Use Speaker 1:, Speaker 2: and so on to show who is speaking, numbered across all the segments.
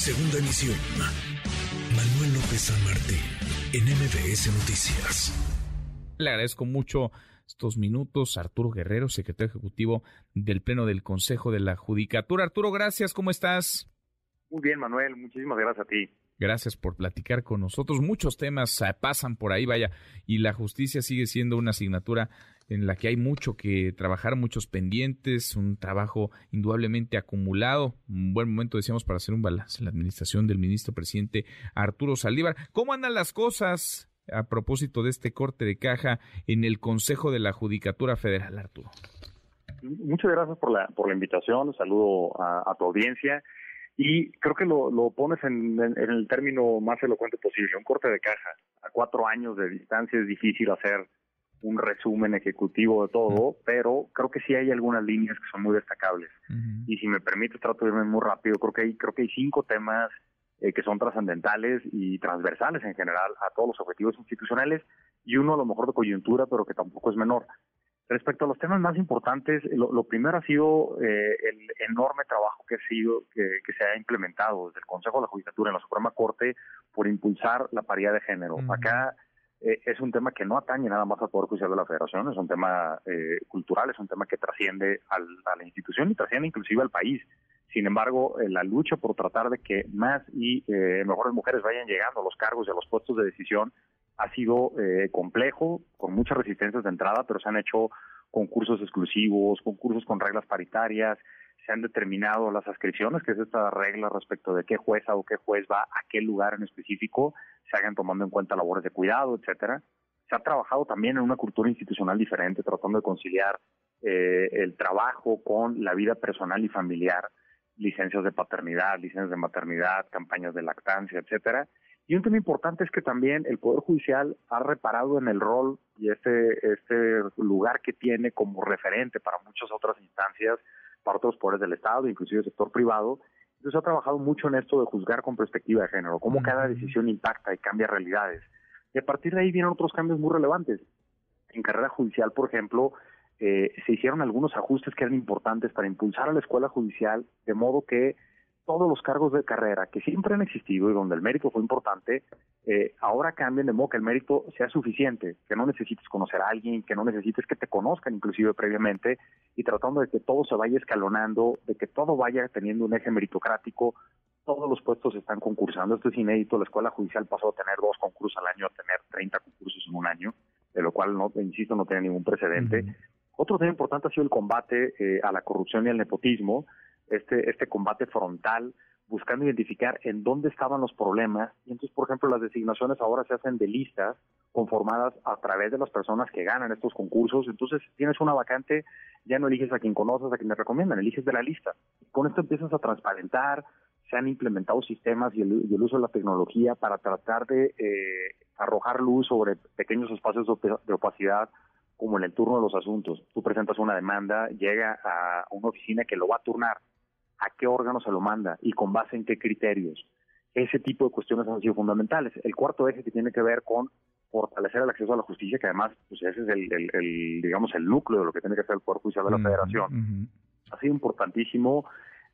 Speaker 1: Segunda emisión. Manuel López San Martín, en MBS Noticias.
Speaker 2: Le agradezco mucho estos minutos. Arturo Guerrero, secretario ejecutivo del Pleno del Consejo de la Judicatura. Arturo, gracias, ¿cómo estás?
Speaker 3: Muy bien, Manuel, muchísimas gracias a ti.
Speaker 2: Gracias por platicar con nosotros. Muchos temas eh, pasan por ahí, vaya, y la justicia sigue siendo una asignatura en la que hay mucho que trabajar, muchos pendientes, un trabajo indudablemente acumulado. Un buen momento, decíamos, para hacer un balance en la administración del ministro presidente Arturo Saldívar. ¿Cómo andan las cosas a propósito de este corte de caja en el Consejo de la Judicatura Federal, Arturo?
Speaker 3: Muchas gracias por la, por la invitación. Saludo a, tu audiencia. Y creo que lo, pones en, en, el término más elocuente posible, un corte de caja. A cuatro años de distancia es difícil hacer un resumen ejecutivo de todo, pero creo que sí hay algunas líneas que son muy destacables. Y si me permite, trato de irme muy rápido. Creo que hay, creo que hay cinco temas eh, que son trascendentales y transversales en general a todos los objetivos institucionales y uno a lo mejor de coyuntura, pero que tampoco es menor. Respecto a los temas más importantes, lo, primero ha sido eh, el enorme trabajo que ha sido que, se ha implementado desde el Consejo de la Judicatura en la Suprema Corte por impulsar la paridad de género. Acá eh, es un tema que no atañe nada más al Poder Judicial de la Federación, es un tema eh, cultural, es un tema que trasciende a la institución y trasciende inclusive al país. Sin embargo, eh, la lucha por tratar de que más y mejores mujeres vayan llegando a los cargos y a los puestos de decisión ha sido complejo, con muchas resistencias de entrada, pero se han hecho concursos exclusivos, concursos con reglas paritarias, se han determinado las ascripciones, que es esta regla respecto de qué jueza o qué juez va a qué lugar en específico, se hagan tomando en cuenta labores de cuidado, etcétera. Se ha trabajado también en una cultura institucional diferente, tratando de conciliar eh, el trabajo con la vida personal y familiar, licencias de paternidad, licencias de maternidad, campañas de lactancia, etcétera. Y un tema importante es que también el Poder Judicial ha reparado en el rol y este, este lugar que tiene como referente para muchas otras instancias para otros poderes del Estado, inclusive el sector privado. Entonces ha trabajado mucho en esto de juzgar con perspectiva de género, cómo cada decisión impacta y cambia realidades. Y a partir de ahí vienen otros cambios muy relevantes. En carrera judicial, por ejemplo, eh, se hicieron algunos ajustes que eran importantes para impulsar a la escuela judicial, de modo que todos los cargos de carrera que siempre han existido y donde el mérito fue importante, eh, ahora cambien de modo que el mérito sea suficiente, que no necesites conocer a alguien, que no necesites que te conozcan inclusive previamente y tratando de que todo se vaya escalonando, de que todo vaya teniendo un eje meritocrático, todos los puestos están concursando, esto es inédito, la escuela judicial pasó a tener dos concursos al año a tener 30 concursos en un año, de lo cual, no insisto, no tiene ningún precedente. Otro tema importante ha sido el combate eh, a la corrupción y al nepotismo, este, este combate frontal, buscando identificar en dónde estaban los problemas. Y entonces, por ejemplo, las designaciones ahora se hacen de listas conformadas a través de las personas que ganan estos concursos. Entonces, tienes una vacante, ya no eliges a quien conoces, a quien te recomiendan, eliges de la lista. Con esto empiezas a transparentar, se han implementado sistemas y el, uso de la tecnología para tratar de eh, arrojar luz sobre pequeños espacios de opacidad como en el turno de los asuntos. Tú presentas una demanda, llega a una oficina que lo va a turnar a qué órgano se lo manda y con base en qué criterios. Ese tipo de cuestiones han sido fundamentales. El cuarto eje que tiene que ver con fortalecer el acceso a la justicia, que además pues ese es el, digamos el núcleo de lo que tiene que hacer el Poder Judicial de la Federación. Ha sido importantísimo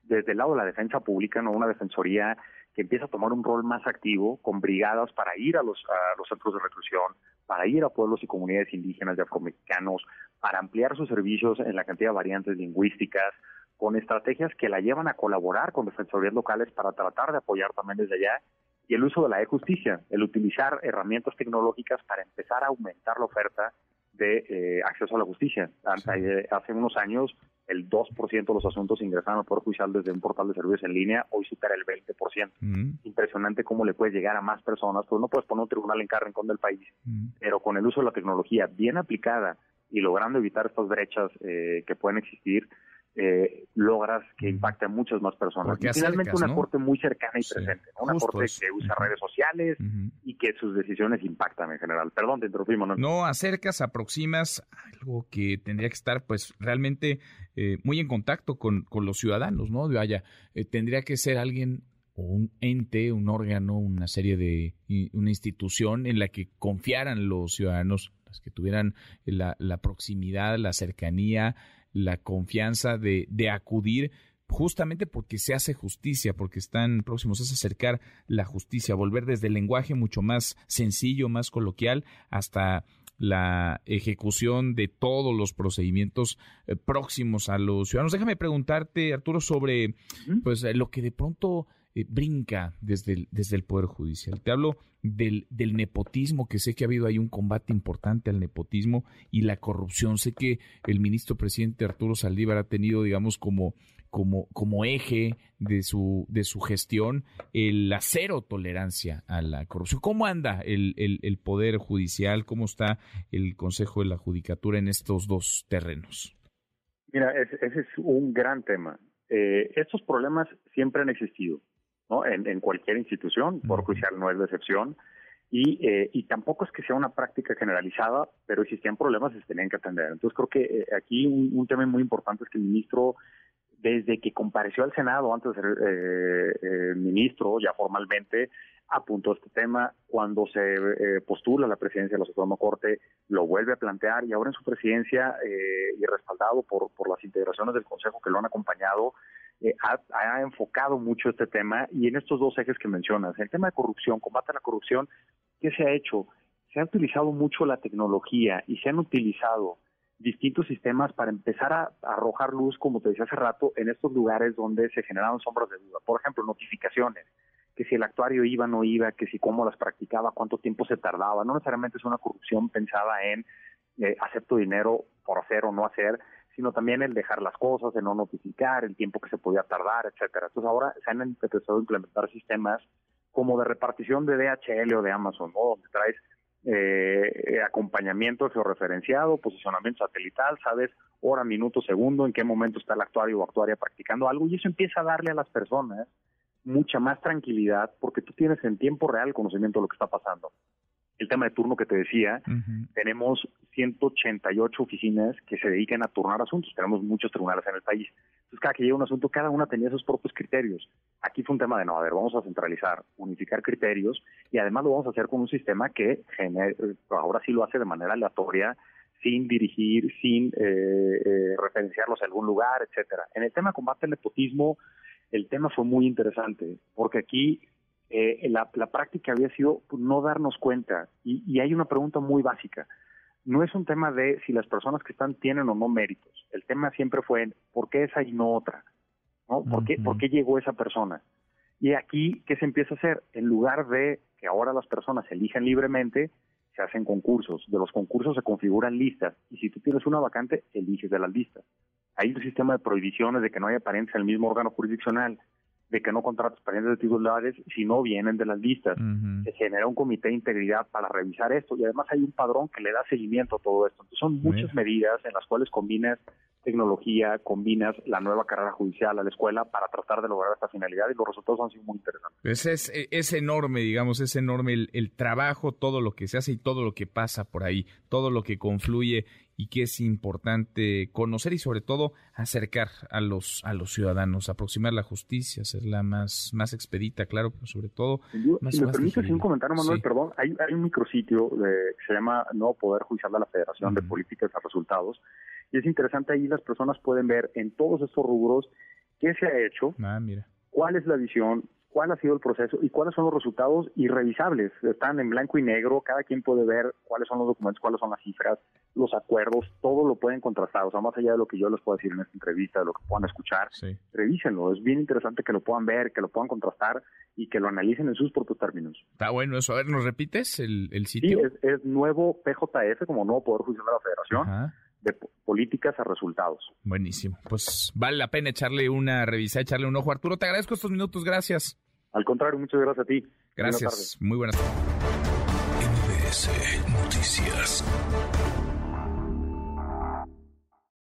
Speaker 3: desde el lado de la defensa pública, no una defensoría que empieza a tomar un rol más activo con brigadas para ir a los, a los centros de reclusión, para ir a pueblos y comunidades indígenas y afromexicanos, para ampliar sus servicios en la cantidad de variantes lingüísticas, con estrategias que la llevan a colaborar con defensorías locales para tratar de apoyar también desde allá y el uso de la e-justicia, el utilizar herramientas tecnológicas para empezar a aumentar la oferta de eh, acceso a la justicia. Hace unos años el 2% de los asuntos ingresaron al Poder Judicial desde un portal de servicios en línea, hoy supera el 20%. Mm. Impresionante cómo le puedes llegar a más personas, pues no puedes poner un tribunal en cada rincón del país, mm. pero con el uso de la tecnología bien aplicada y logrando evitar estas brechas eh, que pueden existir, eh, logras que impacte a muchas más personas. y finalmente una corte muy cercana y presente, una corte que usa redes sociales y que sus decisiones impactan en general. Perdón, te interrumpí,
Speaker 2: ¿no? No, acercas, aproximas algo que tendría que estar pues realmente eh, muy en contacto con, con, los ciudadanos, ¿no? Vaya, eh, tendría que ser alguien o un ente, un órgano, una serie de, una institución en la que confiaran los ciudadanos, las que tuvieran la, la proximidad, la cercanía, la confianza de, de acudir justamente porque se hace justicia, porque están próximos a acercar la justicia, volver desde el lenguaje mucho más sencillo, más coloquial, hasta la ejecución de todos los procedimientos eh, próximos a los ciudadanos. Déjame preguntarte, Arturo, sobre pues lo que de pronto eh, brinca desde el, desde el Poder Judicial. Te hablo del, del, nepotismo, que sé que ha habido ahí un combate importante al nepotismo y la corrupción. Sé que el ministro presidente Arturo Saldívar ha tenido, digamos, como, como, como eje de su, de su gestión el la cero tolerancia a la corrupción. ¿Cómo anda el, el, Poder Judicial? ¿Cómo está el Consejo de la Judicatura en estos dos terrenos?
Speaker 3: Mira, ese, es un gran tema. Eh, estos problemas siempre han existido ¿no? En, cualquier institución, por judicial no es de excepción. Y, eh, y tampoco es que sea una práctica generalizada, pero existían problemas y se tenían que atender. Entonces creo que eh, aquí un, tema muy importante es que el ministro, desde que compareció al Senado antes de ser eh, ministro, ya formalmente, apuntó este tema. Cuando se postula la presidencia de la Suprema Corte, lo vuelve a plantear y ahora en su presidencia y respaldado por, por las integraciones del Consejo que lo han acompañado, eh, ha, enfocado mucho este tema y en estos dos ejes que mencionas, el tema de corrupción, combate a la corrupción, ¿qué se ha hecho? Se ha utilizado mucho la tecnología y se han utilizado distintos sistemas para empezar a, arrojar luz, como te decía hace rato, en estos lugares donde se generaron sombras de duda. Por ejemplo, notificaciones, que si el actuario iba o no iba, que si cómo las practicaba, cuánto tiempo se tardaba. No necesariamente es una corrupción pensada en eh, acepto dinero por hacer o no hacer, sino también el dejar las cosas, el no notificar, el tiempo que se podía tardar, etcétera. Entonces ahora se han empezado a implementar sistemas como de repartición de DHL o de Amazon, ¿no? donde traes eh, acompañamiento georreferenciado, posicionamiento satelital, sabes hora, minuto, segundo, en qué momento está el actuario o actuaria practicando algo, y eso empieza a darle a las personas mucha más tranquilidad porque tú tienes en tiempo real conocimiento de lo que está pasando el tema de turno que te decía, tenemos 188 oficinas que se dedican a turnar asuntos. Tenemos muchos tribunales en el país. Entonces, cada que llega un asunto, cada una tenía sus propios criterios. Aquí fue un tema de, no, a ver, vamos a centralizar, unificar criterios y además lo vamos a hacer con un sistema que ahora sí lo hace de manera aleatoria, sin dirigir, sin eh, eh, referenciarlos a algún lugar, etcétera. En el tema combate al nepotismo, el tema fue muy interesante, porque aquí eh, la, práctica había sido no darnos cuenta. Y, hay una pregunta muy básica. No es un tema de si las personas que están tienen o no méritos. El tema siempre fue por qué esa y no otra. ¿no? ¿Por, qué, ¿Por qué llegó esa persona? Y aquí, ¿qué se empieza a hacer? En lugar de que ahora las personas elijan libremente, se hacen concursos. De los concursos se configuran listas. Y si tú tienes una vacante, eliges de las listas. Hay un sistema de prohibiciones de que no haya apariencia en el mismo órgano jurisdiccional de que no contratos parientes de titulares si no vienen de las listas. Se genera un comité de integridad para revisar esto y además hay un padrón que le da seguimiento a todo esto. Entonces son muchas medidas en las cuales combinas tecnología, combinas la nueva carrera judicial a la escuela para tratar de lograr esta finalidad y los resultados han sido muy interesantes.
Speaker 2: Pues es, es enorme, digamos, es enorme el, el trabajo, todo lo que se hace y todo lo que pasa por ahí, todo lo que confluye y que es importante conocer y sobre todo acercar a los a los ciudadanos, aproximar la justicia, hacerla más más expedita, claro, pero sobre todo más
Speaker 3: Si me permites un comentario, Manuel, perdón, hay, hay un micrositio de, que se llama Nuevo Poder Judicial de la Federación de Políticas a Resultados y es interesante ahí las personas pueden ver en todos estos rubros qué se ha hecho,
Speaker 2: ah, mira.
Speaker 3: cuál es la visión, cuál ha sido el proceso y cuáles son los resultados irrevisables. Están en blanco y negro, cada quien puede ver cuáles son los documentos, cuáles son las cifras, los acuerdos, todo lo pueden contrastar. O sea, más allá de lo que yo les puedo decir en esta entrevista, de lo que puedan escuchar, revísenlo. Es bien interesante que lo puedan ver, que lo puedan contrastar y que lo analicen en sus propios términos.
Speaker 2: Está bueno eso. A ver, ¿nos repites el, sitio?
Speaker 3: Sí, es, nuevo PJF, como nuevo Poder Judicial de la Federación. De políticas a resultados.
Speaker 2: Buenísimo. Pues vale la pena echarle una revisa, echarle un ojo. Arturo, te agradezco estos minutos. Gracias.
Speaker 3: Al contrario, muchas gracias a ti.
Speaker 2: Gracias. Muy buenas tardes.
Speaker 1: Noticias.